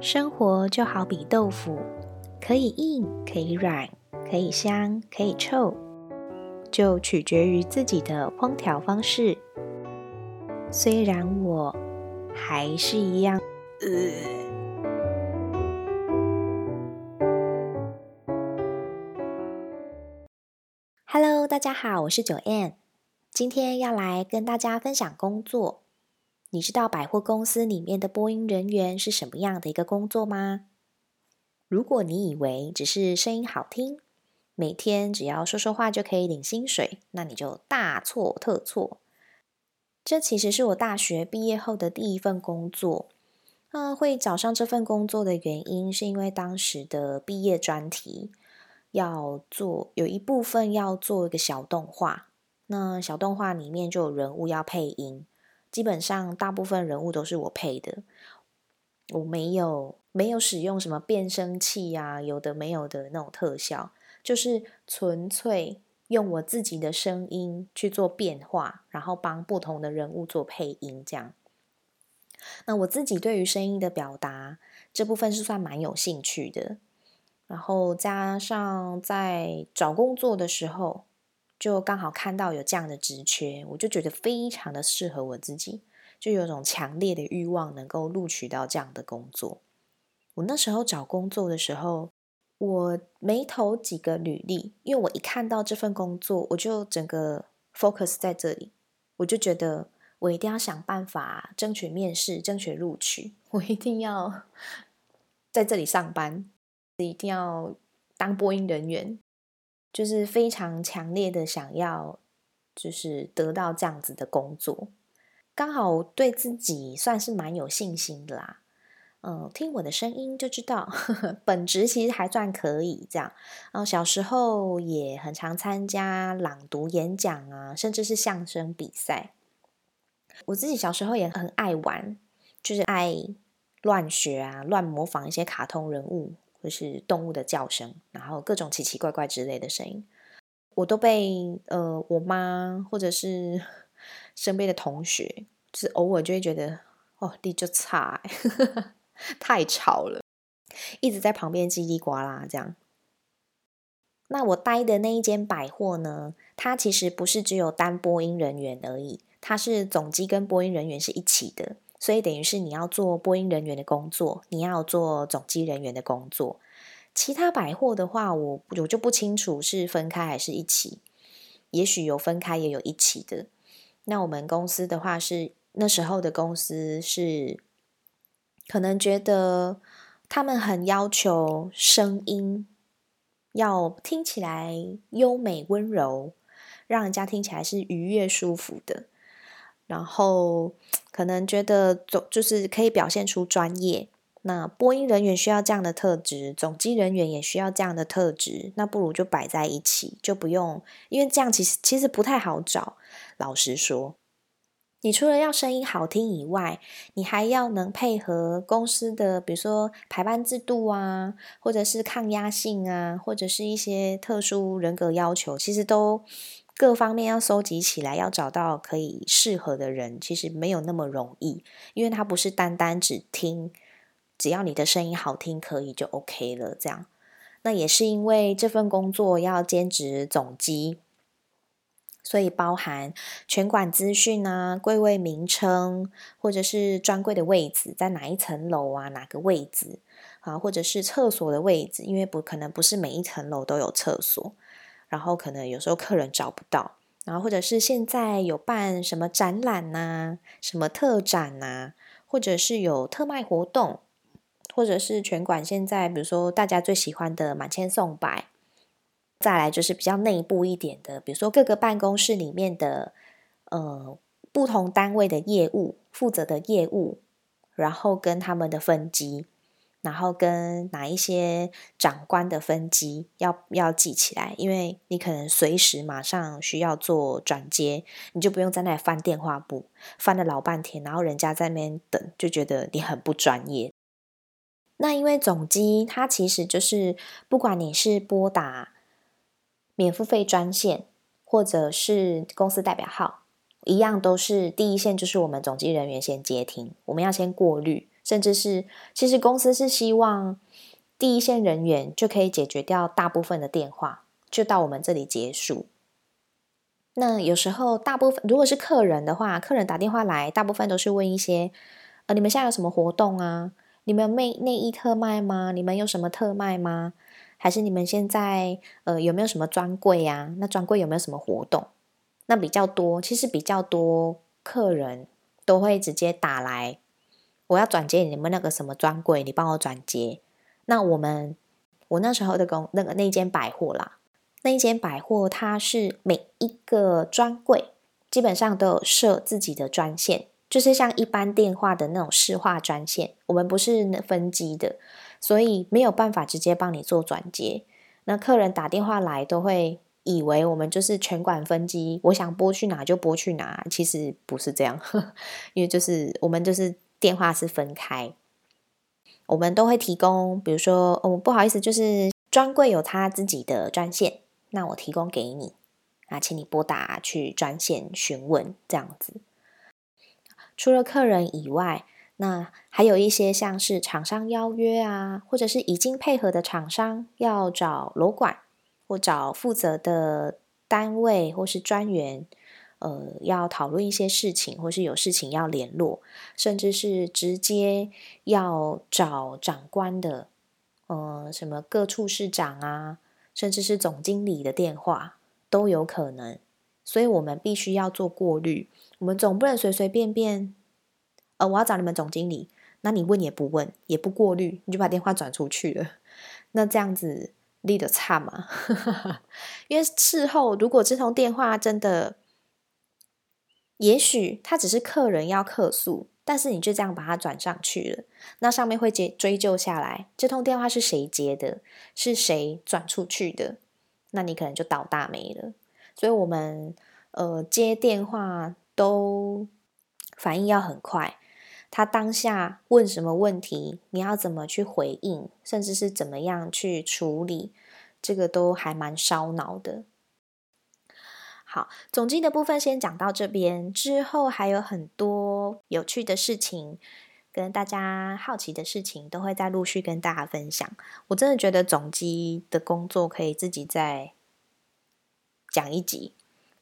生活就好比豆腐，可以硬，可以软，可以香，可以臭，就取决于自己的烹调方式。虽然我还是一样，呃。Hello，大家好，我是九 N，今天要来跟大家分享工作。你知道百货公司里面的播音人员是什么样的一个工作吗？如果你以为只是声音好听，每天只要说说话就可以领薪水，那你就大错特错。这其实是我大学毕业后的第一份工作。那，会找上这份工作的原因，是因为当时的毕业专题要做，有一部分要做一个小动画，那小动画里面就有人物要配音。基本上大部分人物都是我配的，我没有没有使用什么变声器啊，有的没有的那种特效，就是纯粹用我自己的声音去做变化，然后帮不同的人物做配音这样。那我自己对于声音的表达这部分是算蛮有兴趣的，然后加上在找工作的时候。就刚好看到有这样的职缺，我就觉得非常的适合我自己，就有种强烈的欲望能够录取到这样的工作。我那时候找工作的时候，我没投几个履历，因为我一看到这份工作，我就整个 focus 在这里，我就觉得我一定要想办法争取面试，争取录取，我一定要 在这里上班，一定要当播音人员。就是非常强烈的想要，就是得到这样子的工作，刚好对自己算是蛮有信心的啦。嗯，听我的声音就知道，本职其实还算可以这样。然后小时候也很常参加朗读演讲啊，甚至是相声比赛。我自己小时候也很爱玩，就是爱乱学啊，乱模仿一些卡通人物。或是动物的叫声，然后各种奇奇怪怪之类的声音，我都被呃我妈或者是 身边的同学，就是偶尔就会觉得哦，你就差，太吵了，一直在旁边叽里呱啦这样。那我待的那一间百货呢，它其实不是只有单播音人员而已，它是总机跟播音人员是一起的。所以等于是你要做播音人员的工作，你要做总机人员的工作。其他百货的话，我我就不清楚是分开还是一起，也许有分开，也有一起的。那我们公司的话是那时候的公司是，可能觉得他们很要求声音要听起来优美温柔，让人家听起来是愉悦舒服的。然后可能觉得总就是可以表现出专业，那播音人员需要这样的特质，总机人员也需要这样的特质，那不如就摆在一起，就不用，因为这样其实其实不太好找。老实说，你除了要声音好听以外，你还要能配合公司的，比如说排班制度啊，或者是抗压性啊，或者是一些特殊人格要求，其实都。各方面要收集起来，要找到可以适合的人，其实没有那么容易，因为他不是单单只听，只要你的声音好听可以就 OK 了。这样，那也是因为这份工作要兼职总机，所以包含全馆资讯啊、柜位名称，或者是专柜的位置在哪一层楼啊、哪个位置啊，或者是厕所的位置，因为不可能不是每一层楼都有厕所。然后可能有时候客人找不到，然后或者是现在有办什么展览呐、什么特展呐，或者是有特卖活动，或者是全馆现在比如说大家最喜欢的满千送百，再来就是比较内部一点的，比如说各个办公室里面的呃不同单位的业务负责的业务，然后跟他们的分机。然后跟哪一些长官的分机要要记起来，因为你可能随时马上需要做转接，你就不用在那里翻电话簿，翻了老半天，然后人家在那边等，就觉得你很不专业。那因为总机它其实就是不管你是拨打免付费专线，或者是公司代表号，一样都是第一线就是我们总机人员先接听，我们要先过滤。甚至是其实公司是希望第一线人员就可以解决掉大部分的电话，就到我们这里结束。那有时候大部分如果是客人的话，客人打电话来，大部分都是问一些，呃，你们现在有什么活动啊？你们内内衣特卖吗？你们有什么特卖吗？还是你们现在呃有没有什么专柜呀？那专柜有没有什么活动？那比较多，其实比较多客人都会直接打来，我要转接你们那个什么专柜，你帮我转接。那我们我那时候的公那个那间百货啦。那一间百货，它是每一个专柜基本上都有设自己的专线，就是像一般电话的那种市话专线。我们不是分机的，所以没有办法直接帮你做转接。那客人打电话来，都会以为我们就是全管分机，我想拨去哪就拨去哪。其实不是这样，因为就是我们就是电话是分开，我们都会提供，比如说，哦，不好意思，就是专柜有他自己的专线。那我提供给你啊，请你拨打去专线询问这样子。除了客人以外，那还有一些像是厂商邀约啊，或者是已经配合的厂商要找楼管或找负责的单位或是专员，呃，要讨论一些事情，或是有事情要联络，甚至是直接要找长官的，呃，什么各处室长啊。甚至是总经理的电话都有可能，所以我们必须要做过滤。我们总不能随随便便，呃，我要找你们总经理，那你问也不问，也不过滤，你就把电话转出去了。那这样子立得差吗？因为事后如果这通电话真的，也许他只是客人要客诉。但是你就这样把它转上去了，那上面会接追究下来，这通电话是谁接的，是谁转出去的，那你可能就倒大霉了。所以，我们呃接电话都反应要很快，他当下问什么问题，你要怎么去回应，甚至是怎么样去处理，这个都还蛮烧脑的。好，总计的部分先讲到这边，之后还有很多有趣的事情，跟大家好奇的事情，都会再陆续跟大家分享。我真的觉得总机的工作可以自己再讲一集，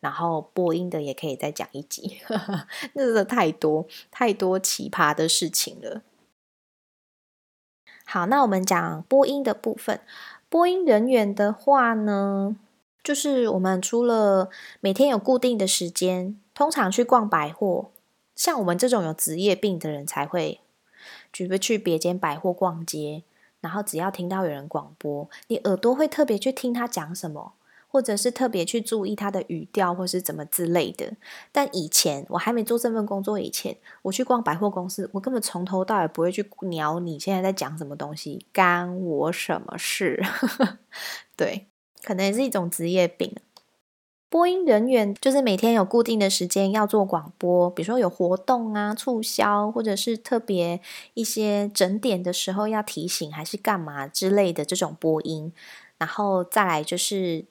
然后播音的也可以再讲一集，那个太多太多奇葩的事情了。好，那我们讲播音的部分，播音人员的话呢？就是我们除了每天有固定的时间，通常去逛百货，像我们这种有职业病的人才会，举不去别间百货逛街，然后只要听到有人广播，你耳朵会特别去听他讲什么，或者是特别去注意他的语调，或是怎么之类的。但以前我还没做这份工作以前，我去逛百货公司，我根本从头到尾不会去鸟你现在在讲什么东西，干我什么事？对。可能也是一种职业病。播音人员就是每天有固定的时间要做广播，比如说有活动啊、促销，或者是特别一些整点的时候要提醒，还是干嘛之类的这种播音。然后再来就是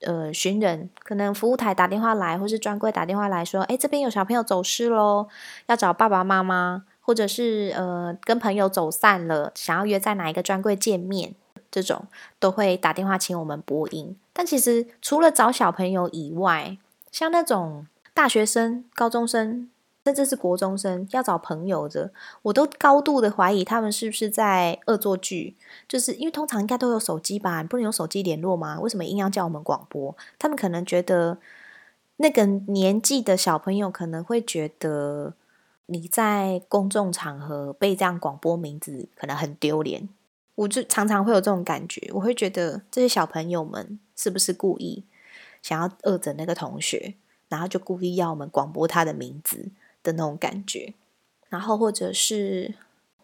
呃寻人，可能服务台打电话来，或是专柜打电话来说，哎，这边有小朋友走失喽，要找爸爸妈妈，或者是呃跟朋友走散了，想要约在哪一个专柜见面。这种都会打电话请我们播音，但其实除了找小朋友以外，像那种大学生、高中生，甚至是国中生要找朋友的，我都高度的怀疑他们是不是在恶作剧。就是因为通常应该都有手机吧，不能用手机联络吗？为什么硬要叫我们广播？他们可能觉得那个年纪的小朋友可能会觉得你在公众场合被这样广播名字，可能很丢脸。我就常常会有这种感觉，我会觉得这些小朋友们是不是故意想要恶整那个同学，然后就故意要我们广播他的名字的那种感觉，然后或者是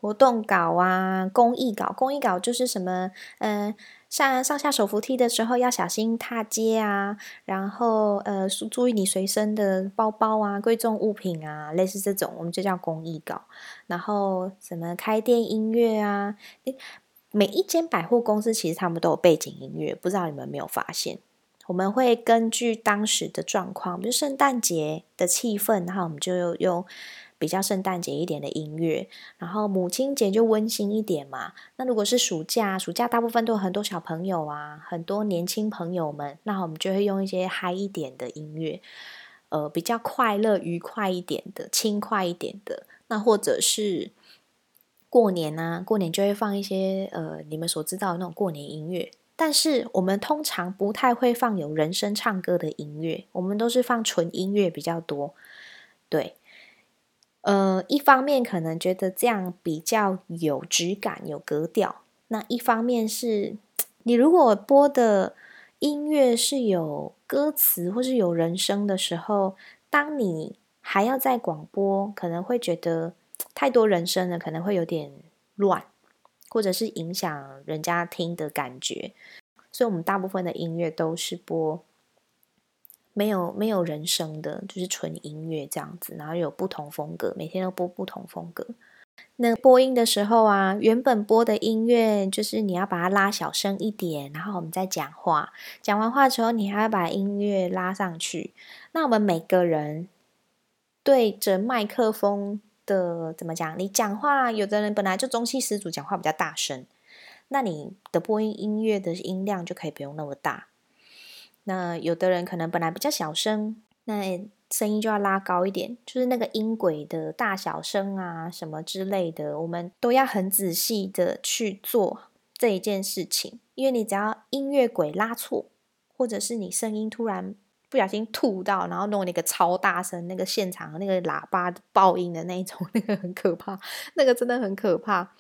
活动稿啊、公益稿，公益稿就是什么，嗯，上上下手扶梯的时候要小心踏阶啊，然后呃注意你随身的包包啊、贵重物品啊，类似这种，我们就叫公益稿。然后什么开店音乐啊，每一间百货公司其实他们都有背景音乐，不知道你们没有发现？我们会根据当时的状况，比如圣诞节的气氛，然后我们就用比较圣诞节一点的音乐。然后母亲节就温馨一点嘛。那如果是暑假，暑假大部分都有很多小朋友啊，很多年轻朋友们，那我们就会用一些嗨一点的音乐，呃，比较快乐、愉快一点的、轻快一点的。那或者是过年啊，过年就会放一些呃，你们所知道的那种过年音乐。但是我们通常不太会放有人声唱歌的音乐，我们都是放纯音乐比较多。对，呃，一方面可能觉得这样比较有质感、有格调；那一方面是你如果播的音乐是有歌词或是有人声的时候，当你还要在广播，可能会觉得太多人声了，可能会有点乱。或者是影响人家听的感觉，所以我们大部分的音乐都是播没有没有人声的，就是纯音乐这样子，然后有不同风格，每天都播不同风格。那播音的时候啊，原本播的音乐就是你要把它拉小声一点，然后我们再讲话，讲完话之后，你还要把音乐拉上去。那我们每个人对着麦克风。的怎么讲？你讲话，有的人本来就中气十足，讲话比较大声，那你的播音音乐的音量就可以不用那么大。那有的人可能本来比较小声，那声音就要拉高一点，就是那个音轨的大小声啊，什么之类的，我们都要很仔细的去做这一件事情。因为你只要音乐轨拉错，或者是你声音突然。不小心吐到，然后弄那个超大声，那个现场那个喇叭爆音的那种，那个很可怕，那个真的很可怕。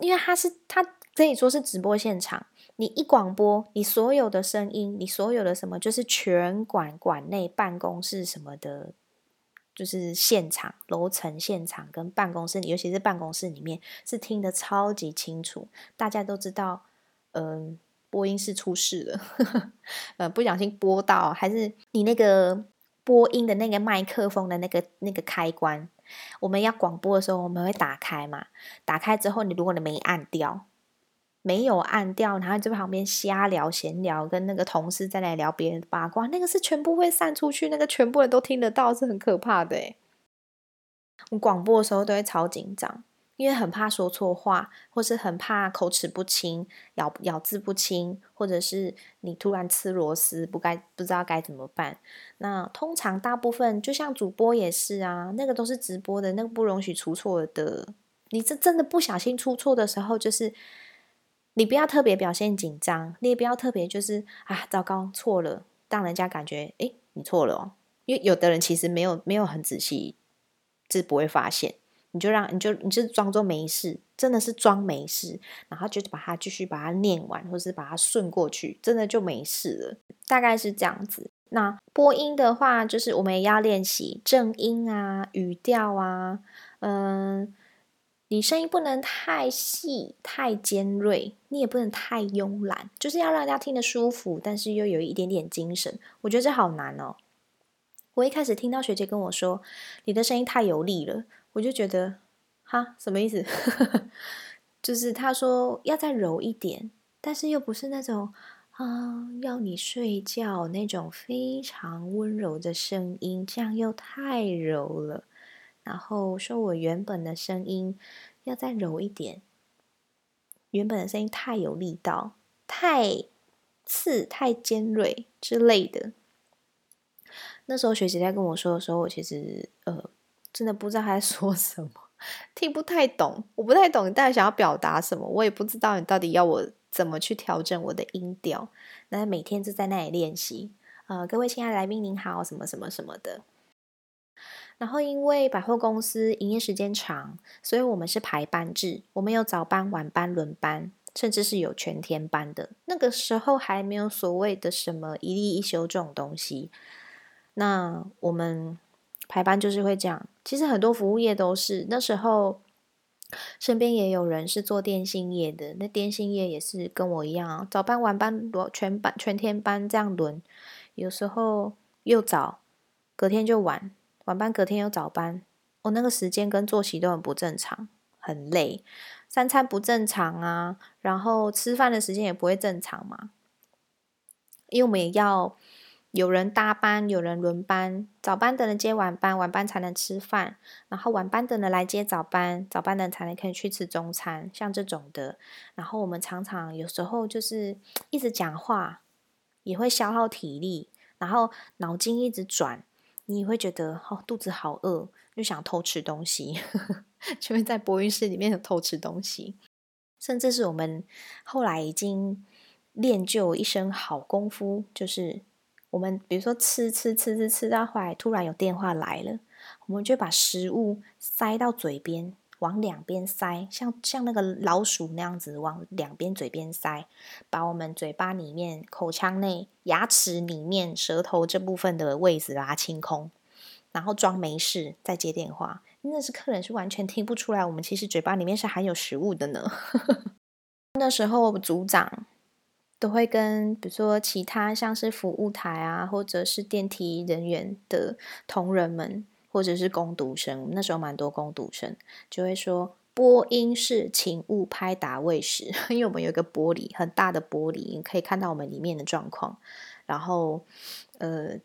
因为它是它可以说是直播现场，你一广播，你所有的声音，你所有的什么，就是全馆馆内办公室什么的，就是现场楼层现场跟办公室，尤其是办公室里面是听得超级清楚，大家都知道，嗯。播音室出事了，呃，不小心播到，还是你那个播音的那个麦克风的那个那个开关，我们要广播的时候，我们会打开嘛？打开之后，你如果你没按掉，没有按掉，然后就在旁边瞎聊闲聊，跟那个同事在那聊别人八卦，那个是全部会散出去，那个全部人都听得到，是很可怕的。我广播的时候都会超紧张。因为很怕说错话，或是很怕口齿不清、咬咬字不清，或者是你突然吃螺丝，不该不知道该怎么办。那通常大部分就像主播也是啊，那个都是直播的，那个不容许出错的。你这真的不小心出错的时候，就是你不要特别表现紧张，你也不要特别就是啊糟糕错了，让人家感觉哎你错了哦。因为有的人其实没有没有很仔细，是不会发现。你就让你就你就装作没事，真的是装没事，然后就把它继续把它念完，或是把它顺过去，真的就没事了。大概是这样子。那播音的话，就是我们也要练习正音啊、语调啊，嗯，你声音不能太细、太尖锐，你也不能太慵懒，就是要让大家听得舒服，但是又有一点点精神。我觉得这好难哦。我一开始听到学姐跟我说，你的声音太有力了。我就觉得，哈，什么意思？就是他说要再柔一点，但是又不是那种啊要你睡觉那种非常温柔的声音，这样又太柔了。然后说我原本的声音要再柔一点，原本的声音太有力道，太刺、太尖锐之类的。那时候学姐在跟我说的时候，我其实呃。真的不知道他在 说什么，听不太懂。我不太懂你到底想要表达什么，我也不知道你到底要我怎么去调整我的音调。那每天就在那里练习。呃，各位亲爱的来宾您好，什么什么什么的。然后因为百货公司营业时间长，所以我们是排班制，我们有早班、晚班轮班，甚至是有全天班的。那个时候还没有所谓的什么一例一休这种东西。那我们。排班就是会这样，其实很多服务业都是那时候，身边也有人是做电信业的，那电信业也是跟我一样啊，早班晚班轮全班全天班这样轮，有时候又早，隔天就晚，晚班隔天又早班，我那个时间跟作息都很不正常，很累，三餐不正常啊，然后吃饭的时间也不会正常嘛。因为我们也要有人搭班，有人轮班，早班的人接晚班，晚班才能吃饭，然后晚班的人来接早班，早班的人才能可以去吃中餐，像这种的。然后我们常常有时候就是 一直讲话，也会消耗体力，然后脑筋一直转，你会觉得哦肚子好饿，就想偷吃东西，就会在播音室里面偷吃东西。甚至是我们后来已经练就一身好功夫，就是我们比如说吃吃吃吃吃到后来，突然有电话来了，我们就把食物塞到嘴边，往两边塞，像像那个老鼠那样子往两边嘴边塞，把我们嘴巴里面、口腔内、牙齿里面、舌头这部分的位置把它清空，然后装没事再接电话。那是客人是完全听不出来，我们其实嘴巴里面是含有食物的呢。那时候组长都会跟，比如说其他像是服务台啊，或者是电梯人员的同仁们，或者是工读生，那时候蛮多工读生，就会说播音室请勿拍打喂食，因为我们有一个玻璃很大的玻璃，可以看到我们里面的状况。然后，呃。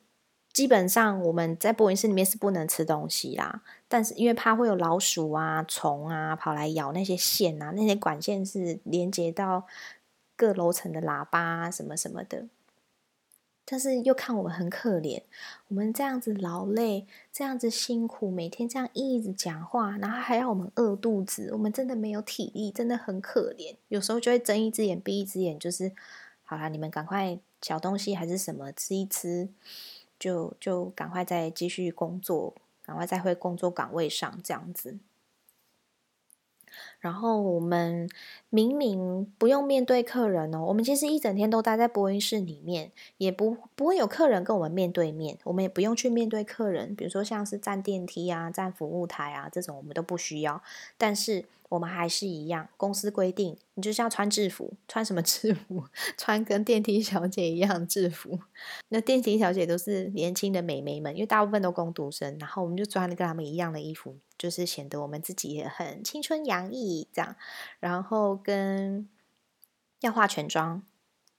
基本上我们在播音室里面是不能吃东西啦，但是因为怕会有老鼠啊、虫啊跑来咬那些线啊，那些管线是连接到各楼层的喇叭什么什么的。但是又看我们很可怜，我们这样子劳累，这样子辛苦，每天这样一直讲话，然后还要我们饿肚子，我们真的没有体力，真的很可怜。有时候就会睁一只眼闭一只眼，就是好啦，你们赶快小东西还是什么吃一吃。就就赶快再继续工作，赶快再回工作岗位上这样子。然后我们明明不用面对客人哦，我们其实一整天都待在播音室里面，也不不会有客人跟我们面对面，我们也不用去面对客人。比如说像是站电梯啊、站服务台啊这种，我们都不需要。但是我们还是一样，公司规定，你就是要穿制服，穿什么制服？穿跟电梯小姐一样制服。那电梯小姐都是年轻的美眉们，因为大部分都工读生，然后我们就穿的跟他们一样的衣服，就是显得我们自己也很青春洋溢这样。然后跟要化全妆，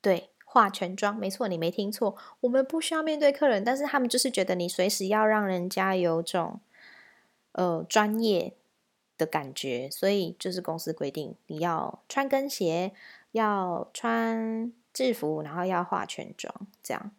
对，化全妆，没错，你没听错，我们不需要面对客人，但是他们就是觉得你随时要让人家有种呃专业。的感觉，所以就是公司规定你要穿跟鞋，要穿制服，然后要化全妆，这样。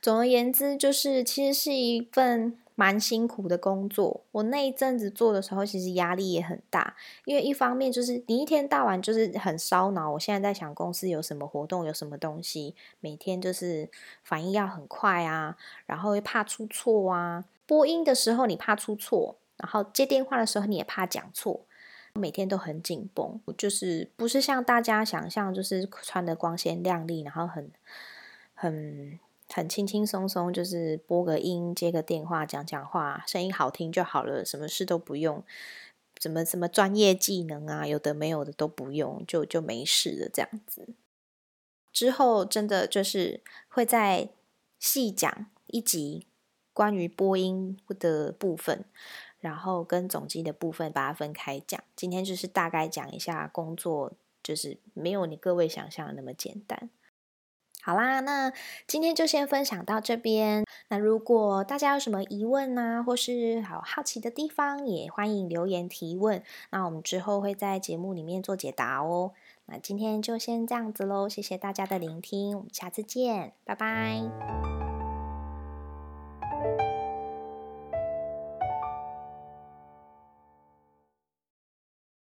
总而言之，就是其实是一份蛮辛苦的工作。我那一阵子做的时候，其实压力也很大，因为一方面就是你一天到晚就是很烧脑。我现在在想公司有什么活动，有什么东西，每天就是反应要很快啊，然后又怕出错啊。播音的时候，你怕出错。然后接电话的时候，你也怕讲错，每天都很紧绷，就是不是像大家想象，就是穿的光鲜亮丽，然后很很很轻轻松松，就是播个音、接个电话、讲讲话，声音好听就好了，什么事都不用，什么什么专业技能啊，有的没有的都不用，就就没事了这样子。之后真的就是会再细讲一集关于播音的部分。然后跟总机的部分把它分开讲。今天就是大概讲一下工作，就是没有你各位想象的那么简单。好啦，那今天就先分享到这边。那如果大家有什么疑问呢，或是好好奇的地方，也欢迎留言提问。那我们之后会在节目里面做解答哦。那今天就先这样子喽，谢谢大家的聆听，我们下次见，拜拜。